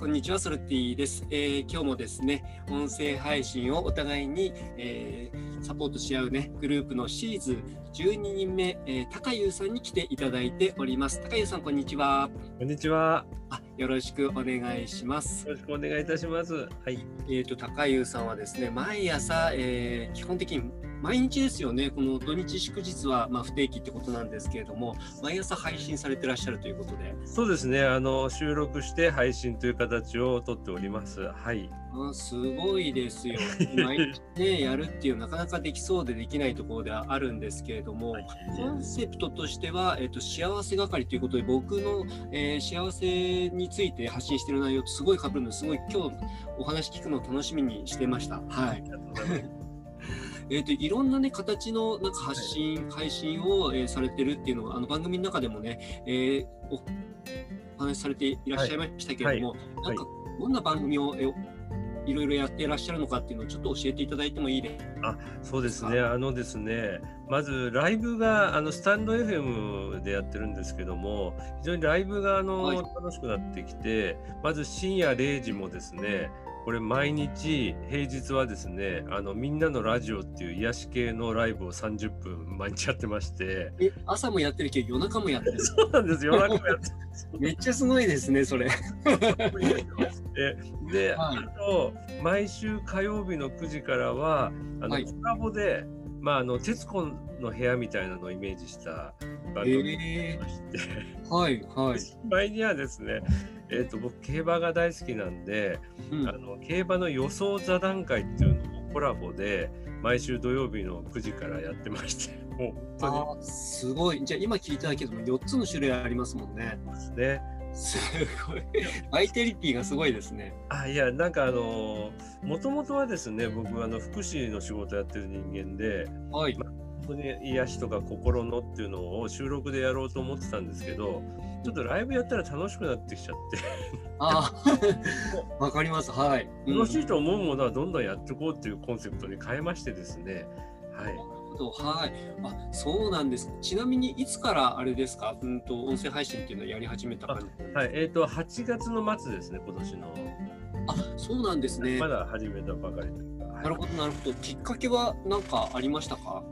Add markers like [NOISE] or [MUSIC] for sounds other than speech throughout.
こんにちは、ソルティです、えー、今日もですね、音声配信をお互いに、えー、サポートし合うね、グループのシーズ12人目、えー、高優さんに来ていただいております。高優さん、こんにちは。こんにちは。あ、よろしくお願いします。よろしくお願いいたします。はい。えっ、と、高優さんはですね、毎朝、えー、基本的に毎日ですよね、この土日祝日はまあ不定期ってことなんですけれども、毎朝配信されてらっしゃるということで。そうですね、あの収録して配信という形をとっております。はい。あすごいですよ。[LAUGHS] 毎日ね、やるっていうなかなかできそうでできないところではあるんですけれども、コンセプトとしては、えっと、幸せ係ということで、僕の、えー、幸せについて発信している内容とすごい被るのですごい今日お話聞くのを楽しみにしてました。はい。[LAUGHS] えーと、いろんな、ね、形のなんか発信、配信を、えー、されてるっていうのはあの番組の中でもね、えー、お話しされていらっしゃいましたけれども、はい、なんかどんな番組を、えーいろいろやっていらっしゃるのかっていうのをちょっと教えていただいてもいいですか？あそうですね、あのですね、まずライブがあのスタンド FM でやってるんですけども、非常にライブがあの、はい、楽しくなってきて、まず深夜0時もですね、これ毎日平日はですねあのみんなのラジオっていう癒し系のライブを30分毎日やってまして。え朝もやってるけど夜中もやってる。[LAUGHS] そうなんです夜中もやって [LAUGHS] めっちゃすごいですねそれ。[LAUGHS] で、はい、あと毎週火曜日の9時からはあの、はい、コラボでまああの徹子の部屋みたいなのをイメージした番組がまして、えー、はいはい。前にはですねえーと、僕競馬が大好きなんで、うん、あの競馬の予想座談会っていうのをコラボで毎週土曜日の9時からやってましてもう [LAUGHS] 本当にすごいじゃあ今聞いただけでも4つの種類ありますもんね。ですね。すごい。バイタリティがすごいですね。あいやなんかあのもともとはですね僕あの福祉の仕事やってる人間で、はいま本当に癒しとか心のっていうのを収録でやろうと思ってたんですけどちょっとライブやったら楽しくなってきちゃってああ [LAUGHS] わかりますはい楽しいと思うものはどんどんやっていこうっていうコンセプトに変えましてですねはいはい。あ、そうなんです。ちなみにいつからあれですか？うんと音声配信っていうのをやり始めた感じ？はい。えっ、ー、と8月の末ですね。今年の。あ、そうなんですね。まだ始めたばかり。なるほどなるほど。きっかけは何かありましたか？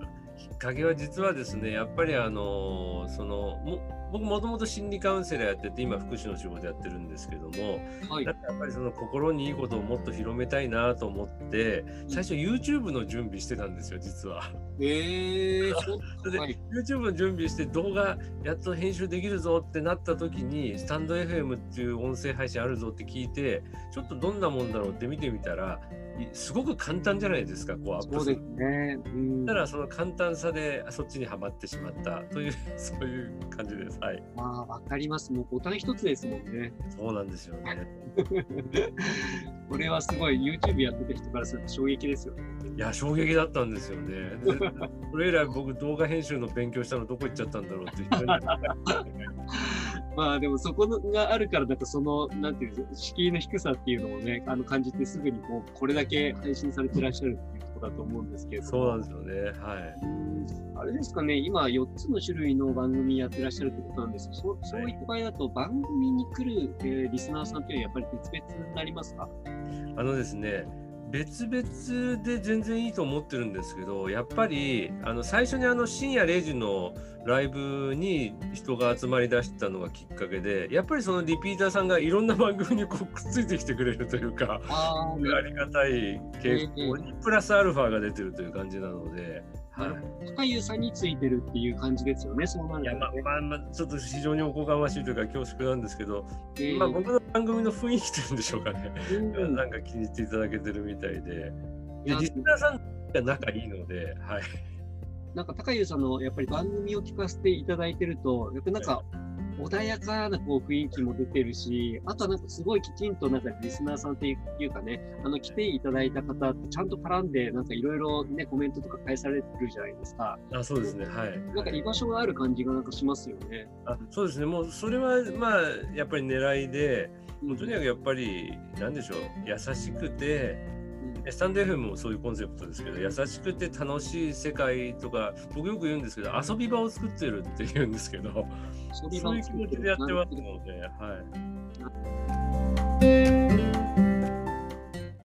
きっかけは実はですね。やっぱりあのそのも僕もともと心理カウンセラーやってて今福祉の仕事やってるんですけども、はい、なんかやっぱりその心にいいことをもっと広めたいなと思って最初 YouTube の準備してたんですよ実は。えー、[LAUGHS] で、はい、YouTube の準備して動画やっと編集できるぞってなった時にスタンド FM っていう音声配信あるぞって聞いてちょっとどんなもんだろうって見てみたらすごく簡単じゃないですか、こうアップする。ね。うん、ただその簡単さでそっちにはまってしまったという [LAUGHS] そういう感じです。はい。まあわかります。もうボタン一つですもんね。そうなんですよね。[LAUGHS] これはすごい YouTube やってた人からすると衝撃ですよね。いや衝撃だったんですよね。それ以来僕動画編集の勉強したのどこ行っちゃったんだろうって [LAUGHS] まあでもそこがあるから、なんかその、なんていうんですか、敷居の低さっていうのをね、あの感じてすぐにこう、これだけ配信されてらっしゃるっていうところだと思うんですけれども。そうなんですよね。はい。あれですかね、今4つの種類の番組やってらっしゃるってことなんですけど、そそういった場合だと番組に来る、えー、リスナーさんっていうのはやっぱり別々になりますか？あのですね、別々で全然いいと思ってるんですけどやっぱりあの最初にあの深夜0時のライブに人が集まりだしたのがきっかけでやっぱりそのリピーターさんがいろんな番組にこうくっついてきてくれるというかありがたい傾向にプラスアルファが出てるという感じなので。はい、深湯さんについてるっていう感じですよね、そうなると、ね、いや、まあ、まあ、まあ、ちょっと非常におこがましいというか恐縮なんですけど、えー、まあ、僕の番組の雰囲気というんでしょうかね、うん、なんか気に入っていただけてるみたいで、いやリスナーさんが仲いいので、はい。なんか高湯さんのやっぱり番組を聞かせていただいてると、やっぱなんか穏やかなこう雰囲気も出てるし、あとはなんかすごいきちんとなんかリスナーさんっていうかね、あの来ていただいた方ってちゃんと絡んで、なんかいろいろね、コメントとか返されてるじゃないですか。あそうですね、はい。なんか居場所がある感じがなんかしますよね。あそうですね、もうそれはまあやっぱり狙いで、もうとにかくやっぱり、なんでしょう、優しくて、スタンド FM もそういうコンセプトですけど優しくて楽しい世界とか僕よく言うんですけど遊び場を作ってるって言うんですけどそういう気持ちでやってますので、はい。